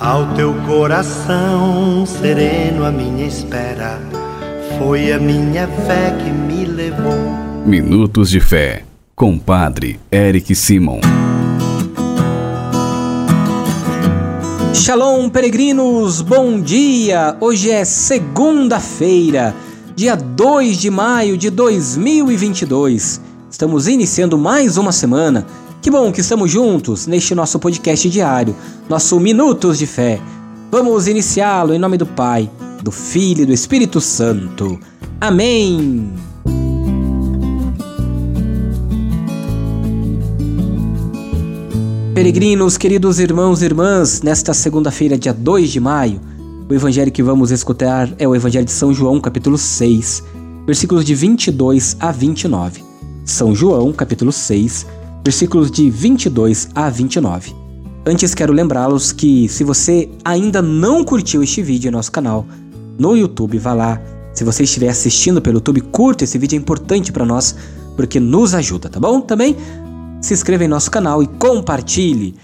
Ao teu coração sereno, a minha espera foi a minha fé que me levou. Minutos de Fé, com Padre Eric Simon. Shalom, peregrinos, bom dia! Hoje é segunda-feira, dia 2 de maio de 2022. Estamos iniciando mais uma semana que bom que estamos juntos neste nosso podcast diário, nosso Minutos de Fé. Vamos iniciá-lo em nome do Pai, do Filho e do Espírito Santo. Amém! Peregrinos, queridos irmãos e irmãs, nesta segunda-feira, dia 2 de maio, o evangelho que vamos escutar é o Evangelho de São João, capítulo 6, versículos de 22 a 29. São João, capítulo 6, versículos de 22 a 29. Antes quero lembrá-los que se você ainda não curtiu este vídeo em nosso canal no YouTube, vá lá. Se você estiver assistindo pelo YouTube, curta esse vídeo, é importante para nós porque nos ajuda, tá bom? Também se inscreva em nosso canal e compartilhe.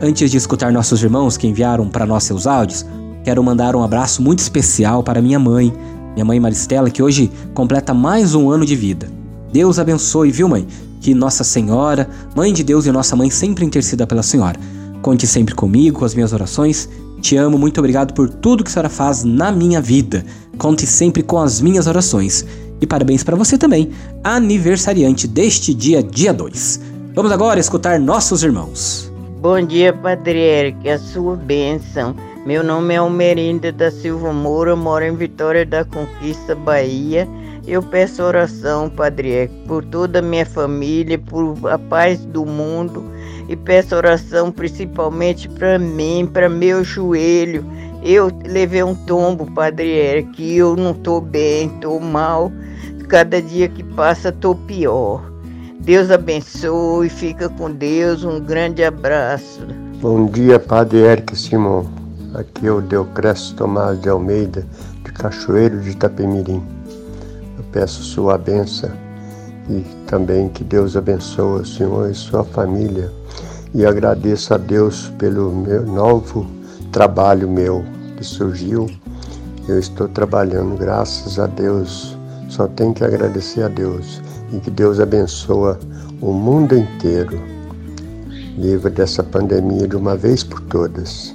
Antes de escutar nossos irmãos que enviaram para nós seus áudios, quero mandar um abraço muito especial para minha mãe, minha mãe Maristela, que hoje completa mais um ano de vida. Deus abençoe, viu, mãe? Que Nossa Senhora, Mãe de Deus e nossa mãe sempre interceda pela Senhora. Conte sempre comigo, com as minhas orações. Te amo, muito obrigado por tudo que a senhora faz na minha vida. Conte sempre com as minhas orações. E parabéns para você também, aniversariante deste dia, dia 2. Vamos agora escutar nossos irmãos. Bom dia, Padre Eric, a sua bênção. Meu nome é Almerinda da Silva Moura, moro em Vitória da Conquista, Bahia eu peço oração, Padre Eco, por toda a minha família, por a paz do mundo e peço oração principalmente para mim, para meu joelho. Eu levei um tombo, Padre Eric, e eu não estou bem, estou mal. Cada dia que passa estou pior. Deus abençoe, fica com Deus. Um grande abraço. Bom dia, Padre Eric Simon. Aqui é o Deocresto Tomás de Almeida, de Cachoeiro de Itapemirim. Peço sua bênção e também que Deus abençoe o Senhor e sua família. E agradeço a Deus pelo meu novo trabalho meu que surgiu. Eu estou trabalhando, graças a Deus. Só tenho que agradecer a Deus e que Deus abençoe o mundo inteiro. Livre dessa pandemia de uma vez por todas.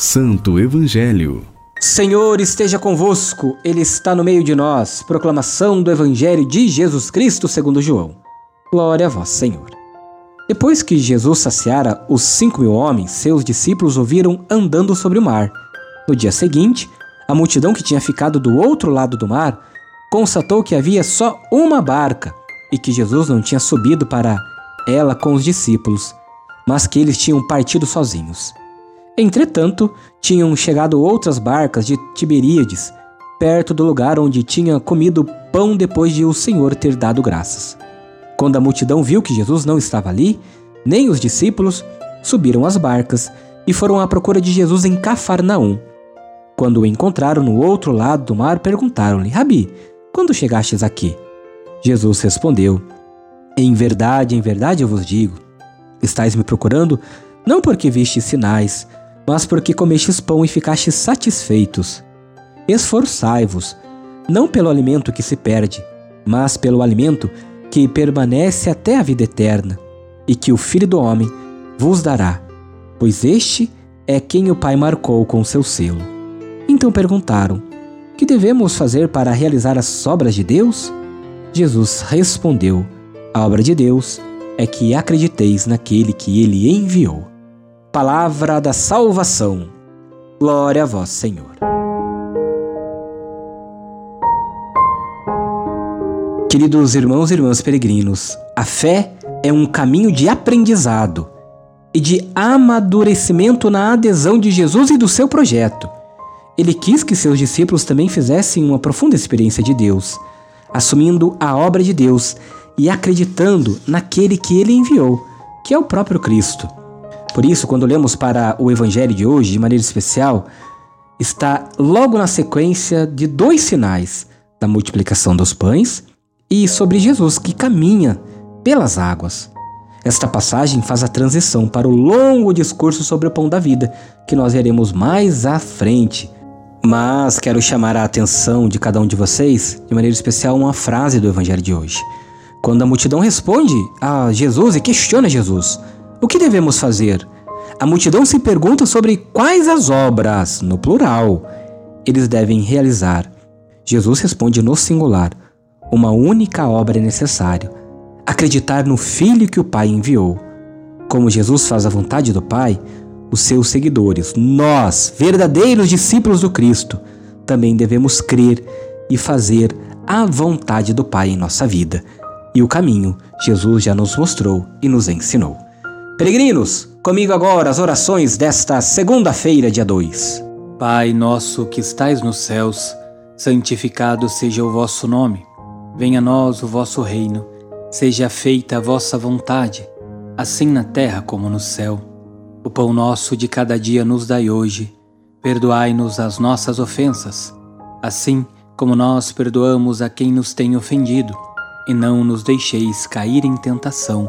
Santo Evangelho. Senhor esteja convosco, Ele está no meio de nós. Proclamação do Evangelho de Jesus Cristo segundo João. Glória a vós, Senhor. Depois que Jesus saciara os cinco mil homens, seus discípulos ouviram andando sobre o mar. No dia seguinte, a multidão que tinha ficado do outro lado do mar constatou que havia só uma barca e que Jesus não tinha subido para ela com os discípulos, mas que eles tinham partido sozinhos. Entretanto, tinham chegado outras barcas de Tiberíades, perto do lugar onde tinha comido pão depois de o Senhor ter dado graças. Quando a multidão viu que Jesus não estava ali, nem os discípulos, subiram as barcas e foram à procura de Jesus em Cafarnaum. Quando o encontraram no outro lado do mar, perguntaram-lhe: Rabi, quando chegastes aqui? Jesus respondeu: Em verdade, em verdade eu vos digo: estáis me procurando não porque vistes sinais, mas porque comestes pão e ficastes satisfeitos. Esforçai-vos, não pelo alimento que se perde, mas pelo alimento que permanece até a vida eterna, e que o Filho do Homem vos dará. pois este é quem o Pai marcou com seu selo. Então perguntaram: Que devemos fazer para realizar as obras de Deus? Jesus respondeu: A obra de Deus é que acrediteis naquele que ele enviou. Palavra da salvação. Glória a vós, Senhor. Queridos irmãos e irmãs peregrinos, a fé é um caminho de aprendizado e de amadurecimento na adesão de Jesus e do seu projeto. Ele quis que seus discípulos também fizessem uma profunda experiência de Deus, assumindo a obra de Deus e acreditando naquele que ele enviou, que é o próprio Cristo. Por isso, quando lemos para o Evangelho de hoje, de maneira especial, está logo na sequência de dois sinais da multiplicação dos pães e sobre Jesus que caminha pelas águas. Esta passagem faz a transição para o longo discurso sobre o pão da vida, que nós veremos mais à frente. Mas quero chamar a atenção de cada um de vocês, de maneira especial, uma frase do Evangelho de hoje. Quando a multidão responde a Jesus e questiona Jesus, o que devemos fazer? A multidão se pergunta sobre quais as obras, no plural, eles devem realizar. Jesus responde no singular: uma única obra é necessário: acreditar no Filho que o Pai enviou. Como Jesus faz a vontade do Pai, os seus seguidores, nós, verdadeiros discípulos do Cristo, também devemos crer e fazer a vontade do Pai em nossa vida. E o caminho Jesus já nos mostrou e nos ensinou. Peregrinos, comigo agora as orações desta segunda-feira, dia 2. Pai nosso que estais nos céus, santificado seja o vosso nome. Venha a nós o vosso reino. Seja feita a vossa vontade, assim na terra como no céu. O pão nosso de cada dia nos dai hoje. Perdoai-nos as nossas ofensas, assim como nós perdoamos a quem nos tem ofendido. E não nos deixeis cair em tentação,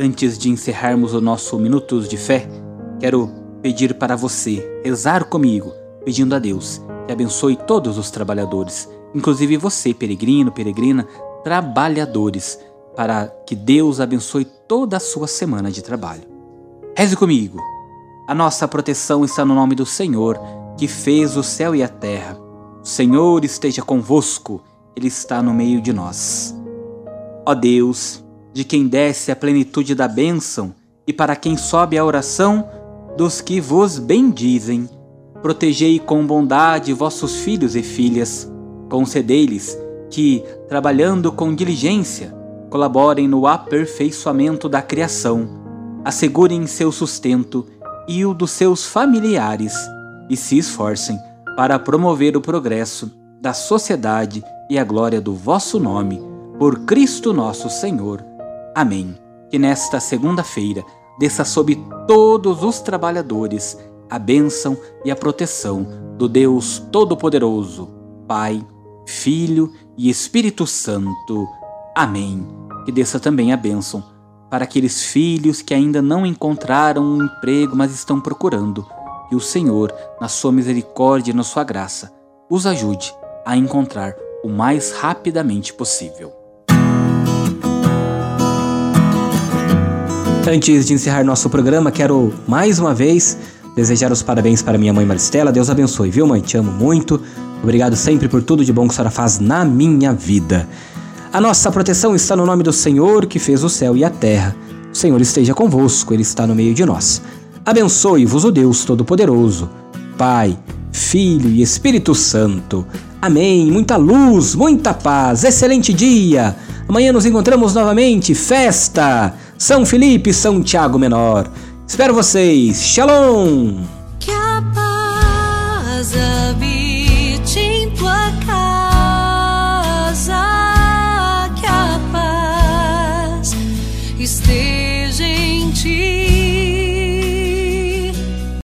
antes de encerrarmos o nosso Minutos de Fé, quero pedir para você rezar comigo, pedindo a Deus que abençoe todos os trabalhadores, inclusive você, peregrino, peregrina, trabalhadores, para que Deus abençoe toda a sua semana de trabalho. Reze comigo. A nossa proteção está no nome do Senhor, que fez o céu e a terra. O Senhor esteja convosco, Ele está no meio de nós. Ó Deus, de quem desce a plenitude da bênção e para quem sobe a oração dos que vos bendizem, protegei com bondade vossos filhos e filhas, concedei-lhes que, trabalhando com diligência, colaborem no aperfeiçoamento da criação, assegurem seu sustento e o dos seus familiares e se esforcem para promover o progresso da sociedade e a glória do vosso nome, por Cristo nosso Senhor. Amém. Que nesta segunda-feira desça sobre todos os trabalhadores a bênção e a proteção do Deus Todo-Poderoso, Pai, Filho e Espírito Santo. Amém. Que desça também a bênção para aqueles filhos que ainda não encontraram um emprego, mas estão procurando. E o Senhor, na sua misericórdia e na sua graça, os ajude a encontrar o mais rapidamente possível. Antes de encerrar nosso programa, quero mais uma vez desejar os parabéns para minha mãe Maristela. Deus abençoe, viu, mãe? Te amo muito. Obrigado sempre por tudo de bom que a senhora faz na minha vida. A nossa proteção está no nome do Senhor que fez o céu e a terra. O Senhor esteja convosco, Ele está no meio de nós. Abençoe-vos o Deus Todo-Poderoso, Pai, Filho e Espírito Santo. Amém. Muita luz, muita paz, excelente dia. Amanhã nos encontramos novamente. Festa! São Felipe, São Tiago Menor. Espero vocês. Shalom!